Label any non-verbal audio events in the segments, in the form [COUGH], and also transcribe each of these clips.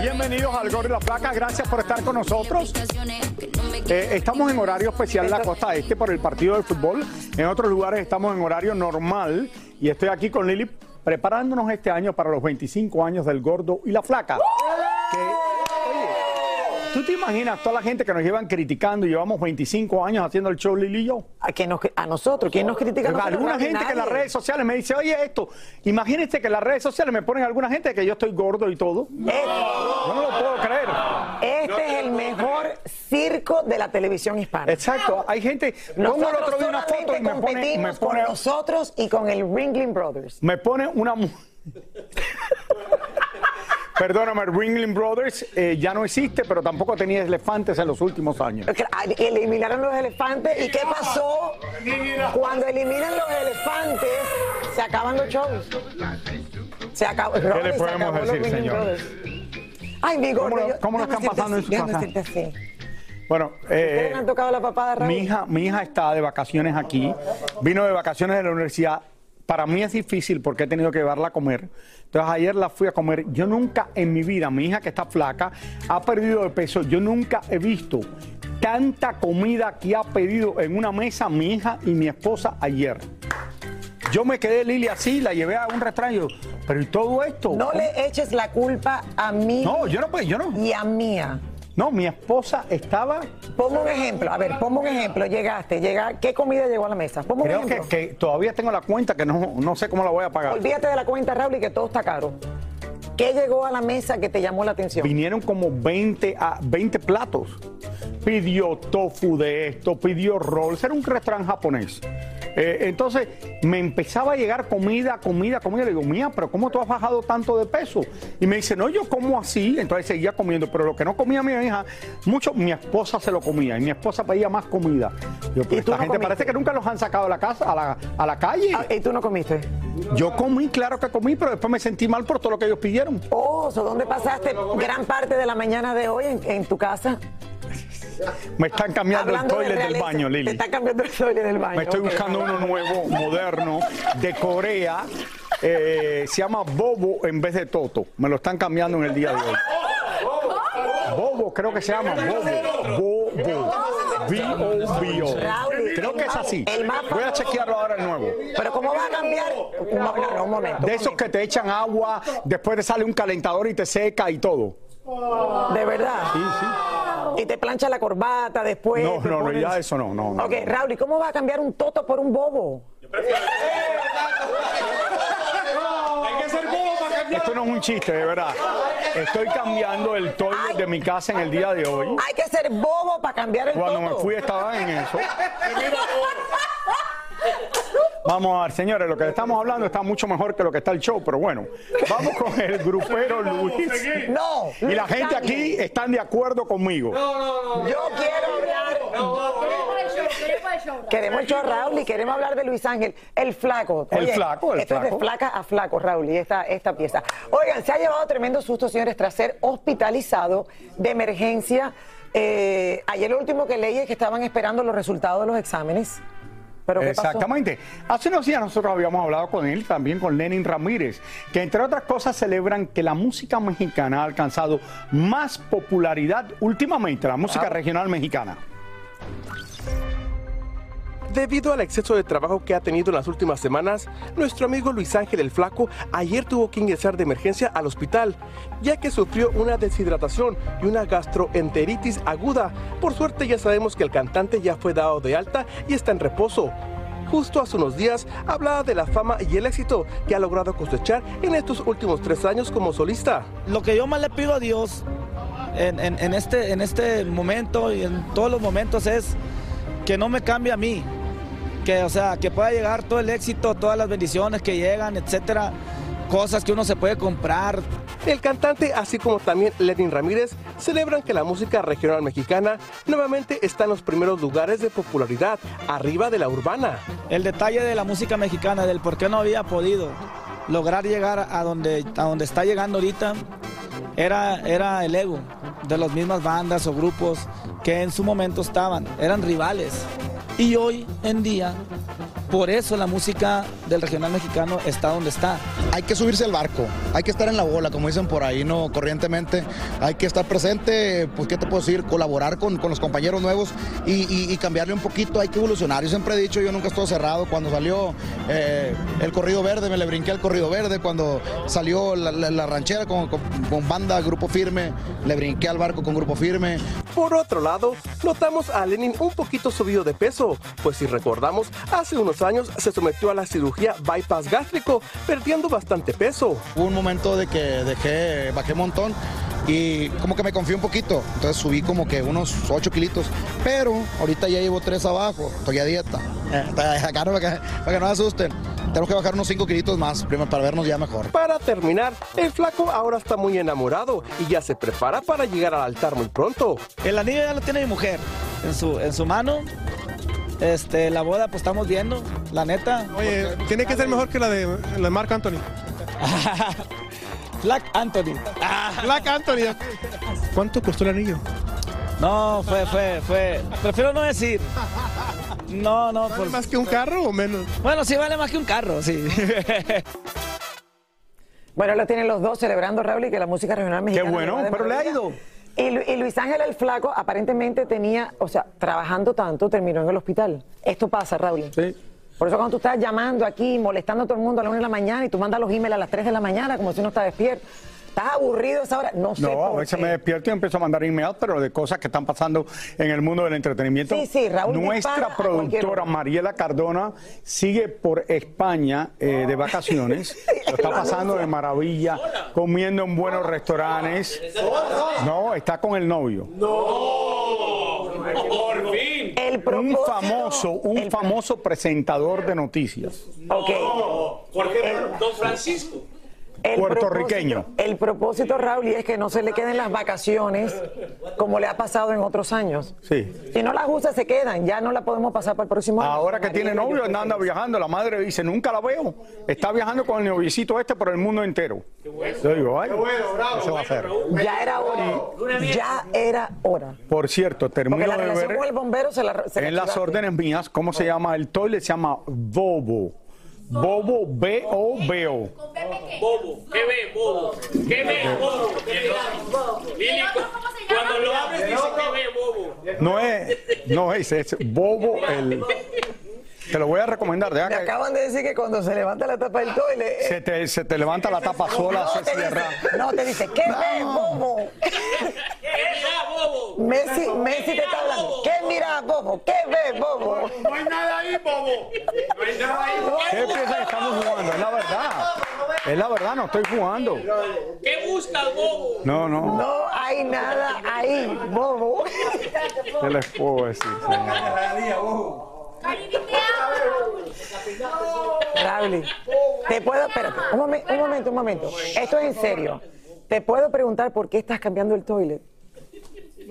Bienvenidos al Gordo y la Placa, gracias por estar con nosotros. Eh, estamos en horario especial en la costa este por el partido de fútbol. En otros lugares estamos en horario normal y estoy aquí con Lili preparándonos este año para los 25 años del Gordo y la Flaca. ¿Tú te imaginas toda la gente que nos llevan criticando y llevamos 25 años haciendo el show Lili y yo? A, que nos, a nosotros, ¿quién nos critica? a nosotros? Alguna gente que en las redes sociales me dice, oye, esto, imagínense que en las redes sociales me ponen alguna gente que yo estoy gordo y todo. Eh, Yo no lo puedo creer. Este es el mejor circo de la televisión hispana. Exacto, hay gente, pongo el otro día una foto y me pone, me competimos pone, con nosotros y con el Ringling Brothers. me pone una... [LAUGHS] Perdóname, Ringling Brothers eh, ya no existe, pero tampoco tenía elefantes en los últimos años. Eliminaron los elefantes. ¿Y qué pasó? Cuando eliminan los elefantes, se acaban los shows. Se acabó. le Ronnie, se podemos decir, señor? Ay, mi gordo. ¿Cómo lo- yo- cómo lo déjame están pasando en decirte su así, casa? así. Bueno, eh, ¿Ustedes me han tocado la papada, mi hija, mi hija está de vacaciones aquí, vino de vacaciones de la universidad. Para mí es difícil porque he tenido que llevarla a comer. Entonces ayer la fui a comer. Yo nunca en mi vida, mi hija que está flaca, ha perdido de peso. Yo nunca he visto tanta comida que ha pedido en una mesa mi hija y mi esposa ayer. Yo me quedé Lili así, la llevé a un restaurante. Pero ¿y todo esto? No le eches la culpa a mí No, yo no, pues, yo no. y a mía. No, mi esposa estaba Ponme un ejemplo. A ver, ponme un ejemplo. Llegaste, llega, ¿qué comida llegó a la mesa? Ponme un Creo que, ejemplo. que todavía tengo la cuenta que no, no sé cómo la voy a pagar. Olvídate de la cuenta, Raúl, y que todo está caro. ¿Qué llegó a la mesa que te llamó la atención? Vinieron como 20, a 20 platos. Pidió tofu de esto, pidió rolls. Era un restaurante japonés. Eh, entonces me empezaba a llegar comida, comida, comida. Le digo, mía, pero ¿cómo tú has bajado tanto de peso? Y me dice, no, yo como así. Entonces seguía comiendo. Pero lo que no comía mi hija, mucho mi esposa se lo comía. Y mi esposa pedía más comida. Yo, pero ¿Y esta no gente comiste? parece que nunca los han sacado de la casa, a la, a la calle. Ah, ¿Y tú no comiste? Yo comí, claro que comí, pero después me sentí mal por todo lo que ellos pidieron. Oh, ¿so ¿dónde pasaste gran parte de la mañana de hoy en, en tu casa? Me están cambiando el de toilet del baño, Te Lili. está cambiando el toilet del baño. Me estoy buscando uno nuevo, moderno, de Corea. Eh, se llama Bobo en vez de Toto. Me lo están cambiando en el día de hoy. Bobo, creo que se llama Bobo. Bobo. B-O-B-O. Creo que es así. Voy a chequearlo ahora el nuevo. Pero ¿cómo va a cambiar? No, no, no, un momento. De esos que te echan agua, después te sale un calentador y te seca y todo. De verdad. Sí, sí. Y te plancha la corbata después. No, no, no, pones- ya eso no, no, no. Ok, Raúl, ¿y cómo va a cambiar un toto por un bobo? Esto no es un chiste, de verdad. Estoy cambiando el toilet de mi casa en el día de hoy. Hay que ser bobo para cambiar el Cuando me todo. fui estaba en eso. [LAUGHS] [LAUGHS] Vamos a ver, señores, lo que estamos hablando está mucho mejor que lo que está el show, pero bueno, vamos con el grupero [LAUGHS] Luis. No. Y la gente aquí están de acuerdo conmigo. Yo quiero hablar. Queremos el show, Raúl, y queremos hablar de Luis Ángel, el flaco. El flaco, el esto es flaco. de flaca a flaco, Raúl, y esta, esta pieza. Oigan, se ha llevado tremendo susto, señores, tras ser hospitalizado de emergencia. Eh, ayer lo último que leí es que estaban esperando los resultados de los exámenes. Exactamente. Hace unos días nosotros habíamos hablado con él, también con Lenin Ramírez, que entre otras cosas celebran que la música mexicana ha alcanzado más popularidad últimamente, la música regional mexicana. Debido al exceso de trabajo que ha tenido en las últimas semanas, nuestro amigo Luis Ángel el Flaco ayer tuvo que ingresar de emergencia al hospital, ya que sufrió una deshidratación y una gastroenteritis aguda. Por suerte ya sabemos que el cantante ya fue dado de alta y está en reposo. Justo hace unos días hablaba de la fama y el éxito que ha logrado cosechar en estos últimos tres años como solista. Lo que yo más le pido a Dios en, este, en este momento y en todos los momentos es que no me cambie a mí. Que, o sea, que pueda llegar todo el éxito, todas las bendiciones que llegan, etcétera. Cosas que uno se puede comprar. El cantante, así como también Lenin Ramírez, celebran que la música regional mexicana nuevamente está en los primeros lugares de popularidad, arriba de la urbana. El detalle de la música mexicana, del por qué no había podido lograr llegar a donde, a donde está llegando ahorita, era, era el ego de las mismas bandas o grupos que en su momento estaban, eran rivales. Y hoy en día, por eso la música del regional mexicano está donde está. Hay que subirse al barco, hay que estar en la bola, como dicen por ahí, ¿no? Corrientemente, hay que estar presente, pues, ¿qué te puedo decir? Colaborar con, con los compañeros nuevos y, cambiarle un poquito, hay que evolucionar. Yo siempre he dicho, yo nunca estoy cerrado. Cuando salió eh, el corrido verde, me le brinqué al corrido verde. Cuando salió la ranchera con, con- con banda, grupo firme, le brinqué al barco con grupo firme. Por otro lado, notamos a Lenin un poquito subido de peso, pues si recordamos, hace unos años se sometió a la cirugía bypass gástrico, perdiendo bastante peso. Hubo un momento de que dejé, bajé un montón y como que me confié un poquito. Entonces subí como que unos 8 kilitos. Pero ahorita ya llevo 3 abajo. Estoy a dieta. [LAUGHS] Acá no, para, que, para que no asusten. Tenemos que bajar unos 5 kilitos más primero para vernos ya mejor. Para terminar, el flaco ahora está muy enamorado y ya se prepara para llegar al altar muy pronto. El anillo ya lo tiene mi mujer en su, en su mano. Este, la boda, pues estamos viendo, la neta. Oye, tiene que ser mejor que la de, la de Marc Anthony. [LAUGHS] Black Anthony. [LAUGHS] Black Anthony. ¿Cuánto costó el anillo? No, fue, fue, fue. Prefiero no decir. No, no. ¿Vale más que un carro o menos? Bueno, sí vale más que un carro, sí. [LAUGHS] Bueno, lo tienen los dos celebrando, Raúl, y que la música regional mexicana. bueno, va de pero le ha ido. Y, Lu- y Luis Ángel el Flaco aparentemente tenía, o sea, trabajando tanto, terminó en el hospital. Esto pasa, Raúl. Sí. Por eso cuando tú estás llamando aquí, molestando a todo el mundo a la una de la mañana y tú mandas los emails a las 3 de la mañana como si uno está despierto. ¿Estás aburrido a esa hora? No sé No, a por veces qué. me despierto y empiezo a mandar emails, pero de cosas que están pasando en el mundo del entretenimiento. Sí, sí, Raúl Nuestra productora. Mariela Cardona sigue por España eh, de [LAUGHS] vacaciones. [LAUGHS] Lo está pasando de maravilla, comiendo en buenos restaurantes. No, está con el novio. El Un propósito- famoso, un famoso presentador de noticias. Ok. Don Francisco. El Puertorriqueño. propósito- El propósito, Raúl, y es que no se le queden las vacaciones como le ha pasado en otros años. Sí. Si no las usa, se quedan. Ya no la podemos pasar para el próximo año. Ahora que tiene novio, anda viajando. La madre dice, nunca la veo. Está viajando con el noviecito este por el mundo entero. Yo digo, ay, eso va a ser. Ya era hora. Ya era hora. Por cierto, termino la de ver con el bombero se la. se la en las órdenes mías cómo se llama el toilet. Se llama Bobo. Bobo, B-O-B-O. Bobo. ¿Qué ve, bobo? ¿Qué ve, bobo? Lili, cu- cuando lo abres dice que ve, bobo. No es, no es, es Bobo el. Te lo voy a recomendar. Me que acaban de decir que cuando se levanta la tapa del toile. se, te, se te levanta la tapa sola, no, se te cierra. dice, no, te dice, ¿qué ves, bobo? Mira, bobo. Messi, Messi te está hablando. ¿Qué mira, bobo? ¿Qué ves, bobo? No hay nada ahí, bobo. No hay nada ahí, bobo. ¿Qué piensan que estamos jugando? Es la verdad. Es la verdad, no estoy jugando. ¿Qué buscas, bobo? No, no. No hay nada ahí, bobo. [LAUGHS] ¿Qué les puedo decir? Raúl, te puedo, espérate, un, momen- un momento, un momento. Esto es en serio. Te puedo preguntar por qué estás cambiando el toilet.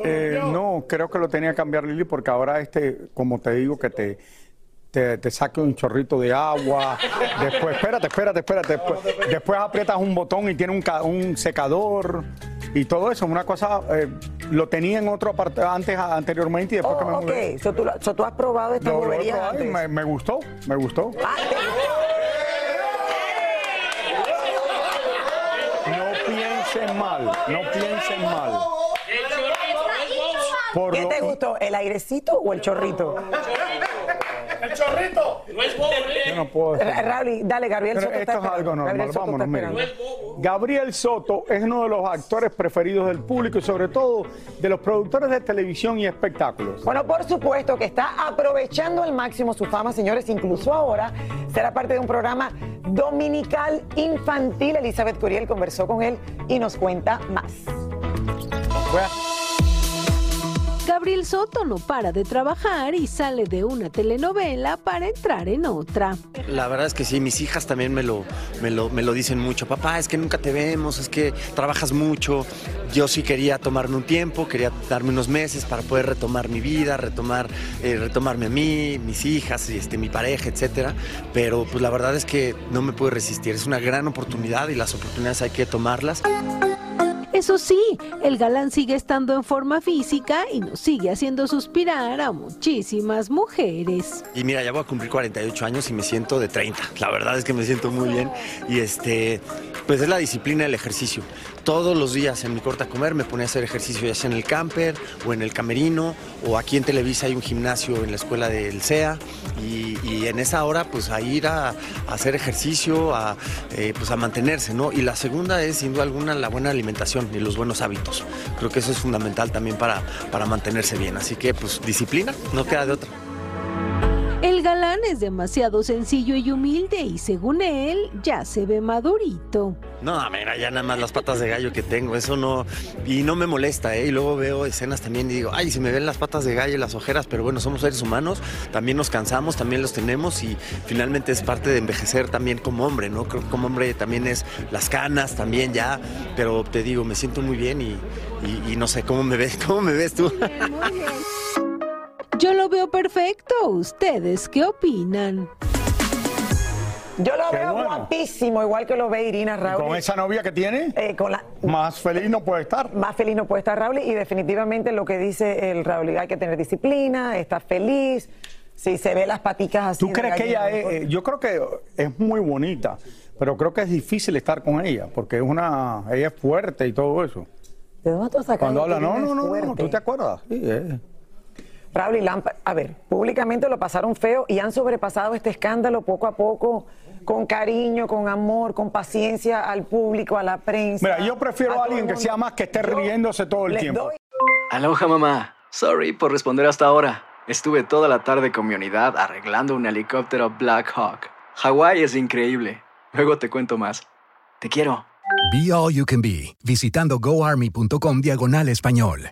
Eh, no, creo que lo tenía que cambiar Lili porque ahora este, como te digo, que te, te, te saque un chorrito de agua. Después, espérate, espérate, espérate. Después, después aprietas un botón y tiene un, ca- un secador y todo eso. Una cosa, eh, lo tenía en otro aparte antes, anteriormente y después que me Oh, mudé. ok, so tú, lo- so tú has probado esta Lo- probado y me, me gustó, me gustó. Ah, te- No piensen mal, no piensen mal. Por ¿Qué lo- te gustó, el airecito o el chorrito? No es bobo, Yo ¿eh? no puedo decir. Raúl, dale, Gabriel Pero Soto está esto es algo normal, Gabriel vámonos, miren. esperando. Gabriel Soto es uno de los actores preferidos del público y sobre todo de los productores de televisión y espectáculos. Bueno, por supuesto que está aprovechando al máximo su fama, señores. Incluso ahora será parte de un programa dominical infantil. Elizabeth Curiel conversó con él y nos cuenta más. Gabriel Soto no para de trabajar y sale de una telenovela para entrar en otra. La verdad es que sí, mis hijas también me lo, me lo, me lo dicen mucho. Papá, es que nunca te vemos, es que trabajas mucho. Yo sí quería tomarme un tiempo, quería darme unos meses para poder retomar mi vida, retomar, eh, retomarme a mí, mis hijas, este, mi pareja, etcétera. Pero pues la verdad es que no me pude resistir. Es una gran oportunidad y las oportunidades hay que tomarlas. Eso sí, el galán sigue estando en forma física y nos sigue haciendo suspirar a muchísimas mujeres. Y mira, ya voy a cumplir 48 años y me siento de 30. La verdad es que me siento muy bien. Y este, pues es la disciplina del ejercicio. Todos los días en mi corta comer me ponía a hacer ejercicio, ya sea en el camper o en el camerino, o aquí en Televisa hay un gimnasio en la escuela del CEA. Y, en esa hora, pues a ir a, a hacer ejercicio, a, eh, pues a mantenerse, ¿no? Y la segunda es, sin duda alguna, la buena alimentación y los buenos hábitos. Creo que eso es fundamental también para, para mantenerse bien. Así que, pues, disciplina, no queda de otra. El galán es demasiado sencillo y humilde y según él ya se ve madurito. No, mira, ya nada más las patas de gallo que tengo, eso no. Y no me molesta, ¿eh? Y luego veo escenas también y digo, ay, se me ven las patas de gallo y las ojeras, pero bueno, somos seres humanos, también nos cansamos, también los tenemos y finalmente es parte de envejecer también como hombre, ¿no? Creo que como hombre también es las canas, también ya, pero te digo, me siento muy bien y, y- y no sé cómo me ves, [LAUGHS] cómo me ves tú. Yo lo veo perfecto. ¿Ustedes qué opinan? Yo lo Qué veo bueno. guapísimo, igual que lo ve Irina Raúl. Con esa novia que tiene, Eh, con la, más feliz no puede estar. más feliz no puede estar Raúl y definitivamente lo que dice el Raúl, hay que tener disciplina, está feliz, si se ve las paticas así. ¿Tú crees que ella es, eh, yo creo que es muy bonita, pero creo que es difícil estar con ella, porque es una, ella es fuerte y todo eso. ¿De dónde tú sacas Cuando habla, no, no, no, no? ¿tú te acuerdas? Sí, eh. Raúl y Lampa, a ver, públicamente lo pasaron feo y han sobrepasado este escándalo poco a poco, con cariño, con amor, con paciencia al público, a la prensa. Mira, yo prefiero a alguien que sea más que esté riéndose todo el tiempo. doy- Aloha mamá. Sorry por responder hasta ahora. Estuve toda la tarde con mi unidad arreglando un helicóptero Black Hawk. Hawái es increíble. Luego te cuento más. Te quiero. Be All You Can Be, visitando goarmy.com diagonal español.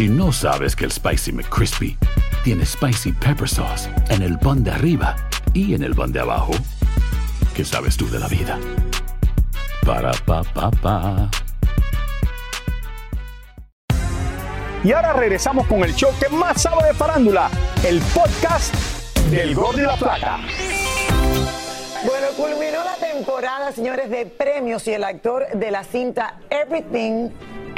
Si no sabes que el Spicy McCrispy tiene Spicy Pepper Sauce en el pan de arriba y en el pan de abajo, ¿qué sabes tú de la vida? Para, pa, pa, pa. Y ahora regresamos con el show que más sabe de farándula, el podcast del Gol de la Plata. Bueno, culminó la temporada, señores, de premios y el actor de la cinta Everything,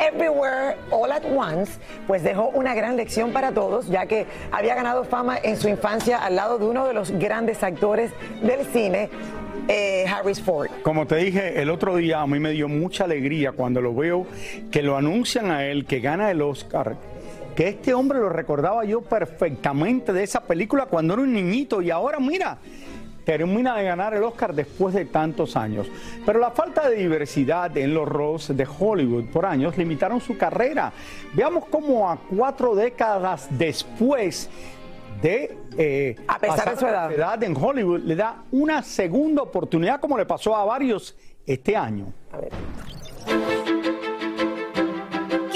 Everywhere, All at Once, pues dejó una gran lección para todos, ya que había ganado fama en su infancia al lado de uno de los grandes actores del cine. eh, Harris Ford. Como te dije el otro día, a mí me dio mucha alegría cuando lo veo que lo anuncian a él, que gana el Oscar. Que este hombre lo recordaba yo perfectamente de esa película cuando era un niñito y ahora mira, termina de ganar el Oscar después de tantos años. Pero la falta de diversidad en los roles de Hollywood por años limitaron su carrera. Veamos cómo a cuatro décadas después de eh, A pesar de su la edad. en Hollywood le da una segunda oportunidad como le pasó a varios este año.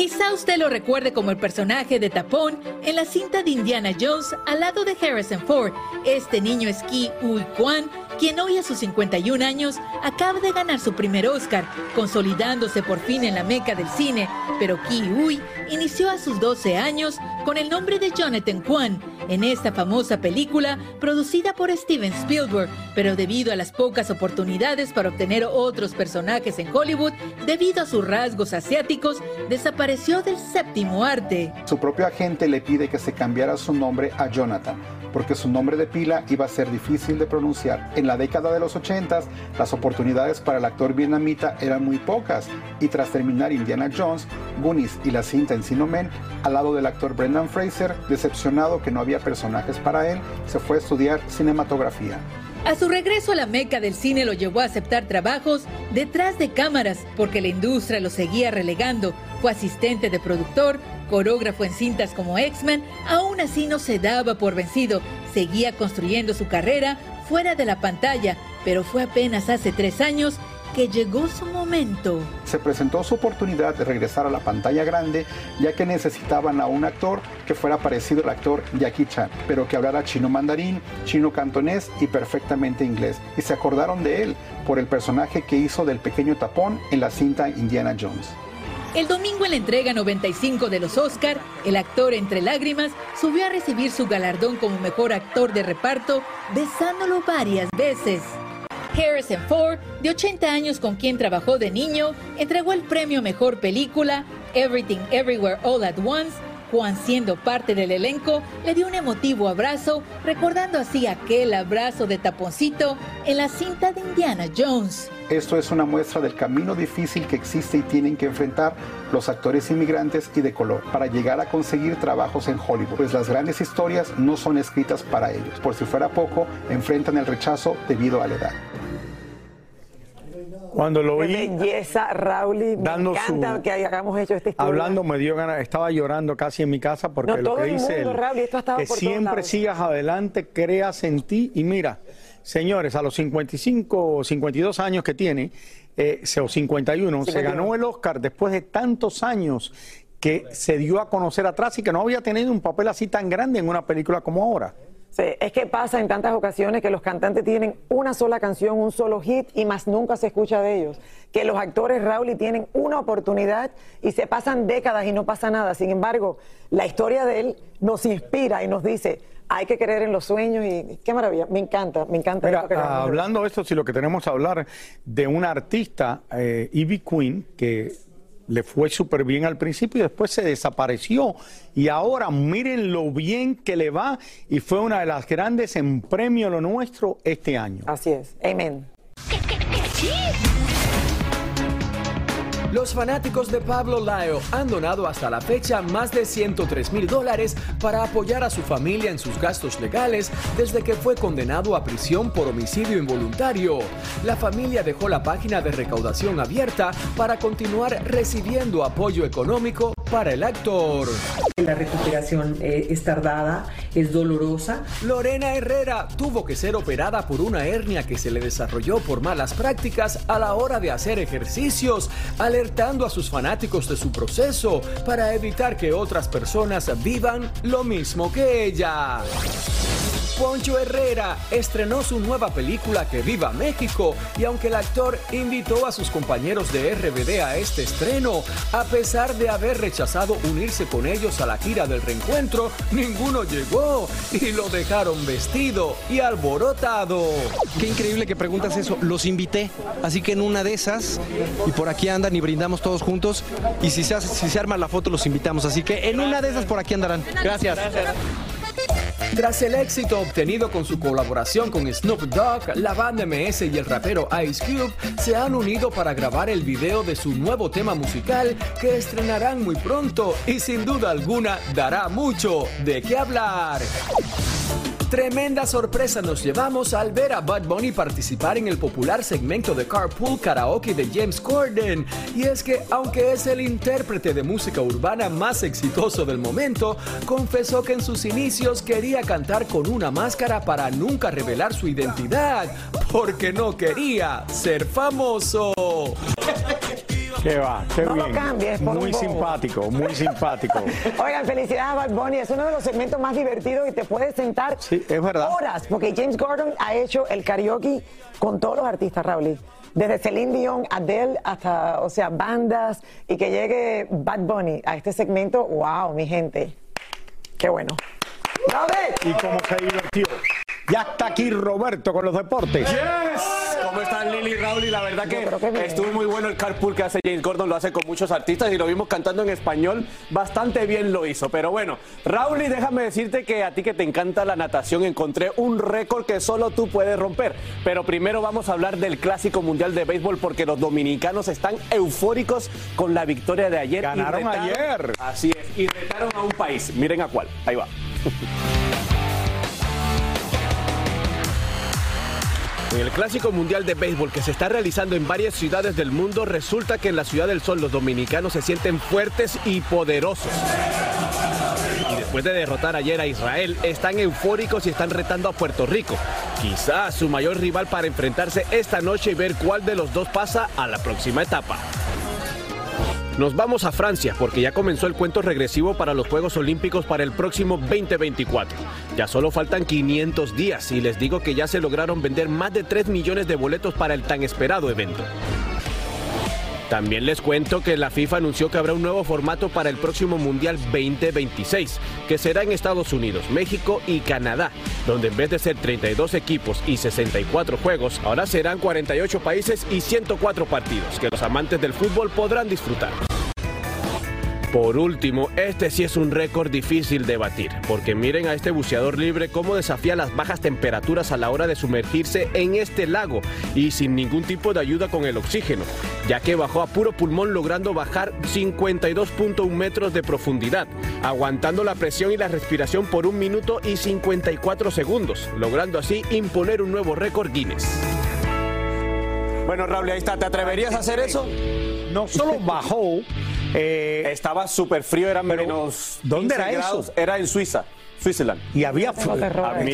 Quizá usted lo recuerde como el personaje de Tapón en la cinta de Indiana Jones al lado de Harrison Ford. Este niño es Ki Uy Kwan, quien hoy a sus 51 años acaba de ganar su primer Oscar, consolidándose por fin en la meca del cine. Pero Ki Uy inició a sus 12 años con el nombre de Jonathan Kwan en esta famosa película producida por Steven Spielberg, pero debido a las pocas oportunidades para obtener otros personajes en Hollywood, debido a sus rasgos asiáticos, desapareció del séptimo arte. Su propio agente le pide que se cambiara su nombre a Jonathan, porque su nombre de pila iba a ser difícil de pronunciar. En la década de los 80, las oportunidades para el actor vietnamita eran muy pocas, y tras terminar Indiana Jones, Goonies y la cinta Encino Men, al lado del actor Brendan Fraser, decepcionado que no había personajes para él, se fue a estudiar cinematografía. A su regreso a la meca del cine lo llevó a aceptar trabajos detrás de cámaras porque la industria lo seguía relegando. Fue asistente de productor, coreógrafo en cintas como X-Men, aún así no se daba por vencido. Seguía construyendo su carrera fuera de la pantalla, pero fue apenas hace tres años que llegó su momento. Se presentó su oportunidad de regresar a la pantalla grande, ya que necesitaban a un actor que fuera parecido al actor Jackie Chan, pero que hablara chino mandarín, chino cantonés y perfectamente inglés. Y se acordaron de él por el personaje que hizo del pequeño tapón en la cinta Indiana Jones. El domingo en la entrega 95 de los Oscar, el actor entre lágrimas subió a recibir su galardón como mejor actor de reparto, besándolo varias veces. Harrison Ford, de 80 años con quien trabajó de niño, entregó el premio Mejor Película, Everything Everywhere All at Once. Juan, siendo parte del elenco, le dio un emotivo abrazo, recordando así aquel abrazo de taponcito en la cinta de Indiana Jones. Esto es una muestra del camino difícil que existe y tienen que enfrentar los actores inmigrantes y de color para llegar a conseguir trabajos en Hollywood, pues las grandes historias no son escritas para ellos. Por si fuera poco, enfrentan el rechazo debido a la edad. Cuando lo Qué vi belleza, Raúl. Me encanta su- que hayamos hecho esta historia. hablando, me dio ganas, estaba llorando casi en mi casa porque No, lo todo que el dice mundo, él, Raúl, y esto ha estado que siempre sigas adelante, creas en ti y mira, señores, a los 55 o 52 años que tiene, eh, o 51, se 51. ganó el Oscar después de tantos años que se dio a conocer atrás y que no había tenido un papel así tan grande en una película como ahora. Sí, es que pasa en tantas ocasiones que los cantantes tienen una sola canción, un solo hit y más nunca se escucha de ellos. Que los actores, Raúl, y tienen una oportunidad y se pasan décadas y no pasa nada. Sin embargo, la historia de él nos inspira y nos dice, hay que creer en los sueños y qué maravilla. Me encanta, me encanta. Mira, esto que acabamos de ver. hablando de esto, si lo que tenemos que hablar de una artista, eh, Ivy Queen, que le fue súper bien al principio y después se desapareció. Y ahora miren lo bien que le va y fue una de las grandes en premio lo nuestro este año. Así es. Amén. Los fanáticos de Pablo Laio han donado hasta la fecha más de 103 mil dólares para apoyar a su familia en sus gastos legales desde que fue condenado a prisión por homicidio involuntario. La familia dejó la página de recaudación abierta para continuar recibiendo apoyo económico para el actor. La recuperación eh, es tardada, es dolorosa. Lorena Herrera tuvo que ser operada por una hernia que se le desarrolló por malas prácticas a la hora de hacer ejercicios, alertando a sus fanáticos de su proceso para evitar que otras personas vivan lo mismo que ella. Poncho Herrera estrenó su nueva película Que Viva México y aunque el actor invitó a sus compañeros de RBD a este estreno, a pesar de haber rechazado unirse con ellos a la gira del reencuentro, ninguno llegó y lo dejaron vestido y alborotado. Qué increíble que preguntas eso. Los invité, así que en una de esas, y por aquí andan y brindamos todos juntos, y si se, hace- si se arma la foto los invitamos, así que en una de esas por aquí andarán. Gracias. Tras el éxito obtenido con su colaboración con Snoop Dogg, la banda MS y el rapero Ice Cube se han unido para grabar el video de su nuevo tema musical que estrenarán muy pronto y sin duda alguna dará mucho de qué hablar. Tremenda sorpresa nos llevamos al ver a Bud Bunny participar en el popular segmento de Carpool Karaoke de James Corden. Y es que, aunque es el intérprete de música urbana más exitoso del momento, confesó que en sus inicios quería cantar con una máscara para nunca revelar su identidad, porque no quería ser famoso. Qué va, qué No lo bien. cambies por muy un simpático, muy simpático. [LAUGHS] Oigan, felicidades a Bad Bunny. Es uno de los segmentos más divertidos y te puedes sentar es verdad. horas, porque James Gordon ha hecho el karaoke con todos los artistas, Raúl. Desde Celine Dion, Adele, hasta, o sea, bandas, y que llegue Bad Bunny a este segmento, wow, mi gente. Qué bueno. Y cómo se divirtió. Ya está aquí Roberto con los deportes. ¿Cómo están Lili y Raúl? Y la verdad que, estuvo muy bueno el carpool que hace James Gordon, lo hace con muchos artistas y lo vimos cantando en español, bastante bien lo hizo. Pero bueno, Raúl, y déjame decirte que a ti que te encanta la natación encontré un récord que solo tú puedes romper. Pero primero vamos a hablar del Clásico Mundial de Béisbol porque los dominicanos están eufóricos con la victoria de ayer. y Ganaron retaron- ayer. Así es, y retaron a un país. Miren a cuál, ahí va. [LAUGHS] En el Clásico Mundial de Béisbol que se está realizando en varias ciudades del mundo, resulta que en la Ciudad del Sol los dominicanos se sienten fuertes y poderosos. Y después de derrotar ayer a Israel, están eufóricos y están retando a Puerto Rico. Quizás su mayor rival para enfrentarse esta noche y ver cuál de los dos pasa a la próxima etapa. Nos vamos a Francia porque ya comenzó el cuento regresivo para los Juegos Olímpicos para el próximo 2024. Ya solo faltan 500 días y les digo que ya se lograron vender más de 3 millones de boletos para el tan esperado evento. También les cuento que la FIFA anunció que habrá un nuevo formato para el próximo Mundial 2026, que será en Estados Unidos, México y Canadá, donde en vez de ser 32 equipos y 64 juegos, ahora serán 48 países y 104 partidos, que los amantes del fútbol podrán disfrutar. Por último, este sí es un récord difícil de batir, porque miren a este buceador libre cómo desafía las bajas temperaturas a la hora de sumergirse en este lago y sin ningún tipo de ayuda con el oxígeno, ya que bajó a puro pulmón logrando bajar 52.1 metros de profundidad, aguantando la presión y la respiración por un minuto y 54 segundos, logrando así imponer un nuevo récord Guinness. Bueno, Raúl, ahí está. ¿Te atreverías a hacer eso? No solo bajó. Estaba súper frío, era menos. ¿dónde 15 era eso? grados. Era en Suiza, Switzerland. Y había mira,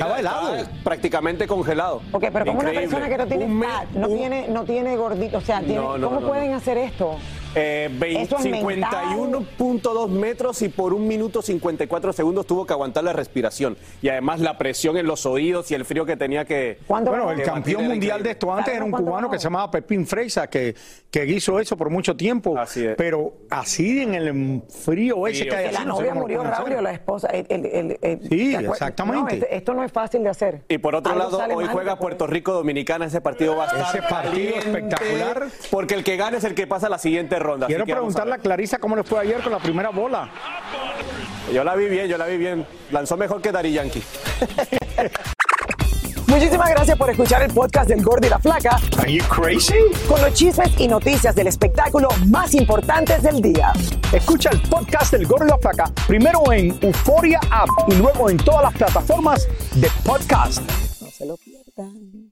Estaba helado. estaba prácticamente congelado. Ok, pero como una persona que no tiene fat, no tiene, no tiene gordito, o sea, tiene- No, no, ¿cómo no, pueden hacer esto? Eh, vein- Eso es mental. 51.2 metros y por un minuto 54 segundos tuvo que aguantar la respiración. Y además la presión en los oídos y el frío que tenía que. Bueno, el que campeón mundial de esto antes era un cubano que se llamaba Pepín Freisa, que, que hizo eso por mucho tiempo. Pero así en el frío ese que hay la no novia murió, pueden hacer. Raúl, o la esposa. el- el- el- el- Sí, exactamente. No, esto no es fácil de hacer. Y por otro Algo lado, hoy juega Puerto Rico Dominicana. Ese partido va a estar. Ese partido espectacular. Porque el que gane es el que pasa a la siguiente ronda. así Quiero que vamos a preguntarle a Clarisa cómo le fue ayer con la primera bola. Yo la vi bien, yo la vi bien. Lanzó mejor que Dari Yankee. [LAUGHS] Muchísimas gracias por escuchar el podcast del Gordo y la Flaca. Are you crazy? Con los chismes y noticias del espectáculo más importantes del día. Escucha el podcast del Gordo y la Flaca primero en Euforia App y luego en todas las plataformas de podcast. No se lo pierdan.